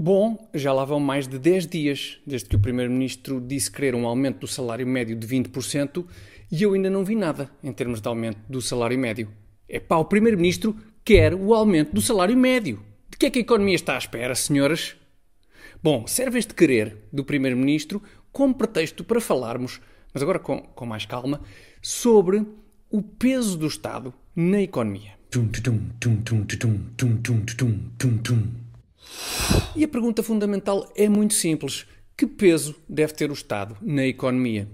Bom, já lá vão mais de 10 dias desde que o Primeiro-Ministro disse querer um aumento do salário médio de 20% e eu ainda não vi nada em termos de aumento do salário médio. É pá, o Primeiro-Ministro quer o aumento do salário médio. De que é que a economia está à espera, senhoras? Bom, serve este querer do Primeiro-Ministro como pretexto para falarmos, mas agora com, com mais calma, sobre o peso do Estado na economia. E a pergunta fundamental é muito simples: que peso deve ter o Estado na economia?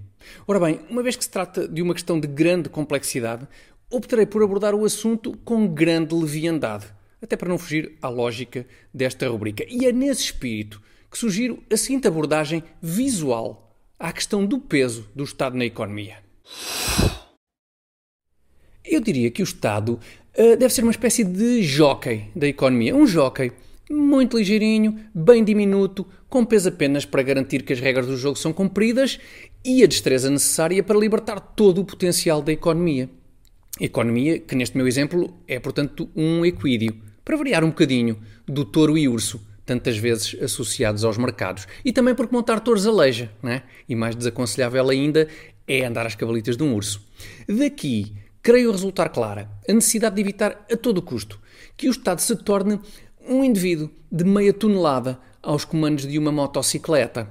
Ora bem, uma vez que se trata de uma questão de grande complexidade, optarei por abordar o assunto com grande leviandade, até para não fugir à lógica desta rubrica. E é nesse espírito que sugiro a seguinte abordagem visual à questão do peso do Estado na economia. Eu diria que o Estado uh, deve ser uma espécie de jockey da economia. Um jockey muito ligeirinho, bem diminuto, com peso apenas para garantir que as regras do jogo são cumpridas e a destreza necessária para libertar todo o potencial da economia. Economia que, neste meu exemplo, é, portanto, um equídeo, para variar um bocadinho, do touro e urso, tantas vezes associados aos mercados. E também porque montar touros aleija, né? e mais desaconselhável ainda é andar às cavalitas de um urso. Daqui, creio resultar clara a necessidade de evitar a todo custo que o Estado se torne um indivíduo de meia tonelada aos comandos de uma motocicleta.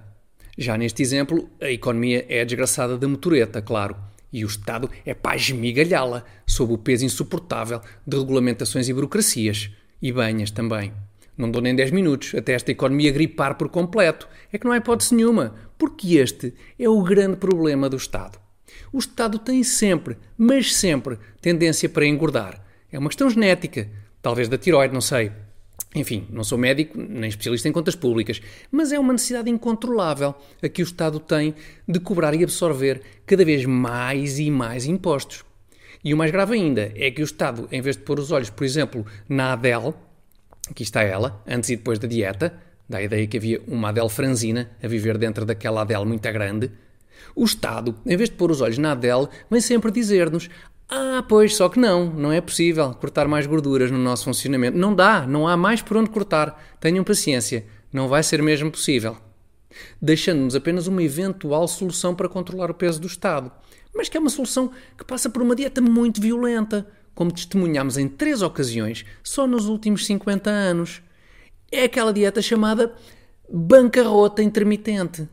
Já neste exemplo, a economia é a desgraçada da motoreta, claro, e o Estado é para esmigalhá-la sob o peso insuportável de regulamentações e burocracias. E banhas também. Não dou nem 10 minutos até esta economia gripar por completo. É que não há hipótese nenhuma, porque este é o grande problema do Estado. O Estado tem sempre, mas sempre, tendência para engordar. É uma questão genética, talvez da tiroide, não sei. Enfim, não sou médico nem especialista em contas públicas, mas é uma necessidade incontrolável a que o Estado tem de cobrar e absorver cada vez mais e mais impostos. E o mais grave ainda é que o Estado, em vez de pôr os olhos, por exemplo, na Adele, aqui está ela, antes e depois da dieta, dá a ideia que havia uma Adele franzina a viver dentro daquela Adele muito grande, o Estado, em vez de pôr os olhos na Adele, vem sempre dizer-nos: ah, pois, só que não, não é possível cortar mais gorduras no nosso funcionamento. Não dá, não há mais por onde cortar. Tenham paciência, não vai ser mesmo possível. Deixando-nos apenas uma eventual solução para controlar o peso do Estado, mas que é uma solução que passa por uma dieta muito violenta, como testemunhamos em três ocasiões só nos últimos 50 anos. É aquela dieta chamada bancarrota intermitente.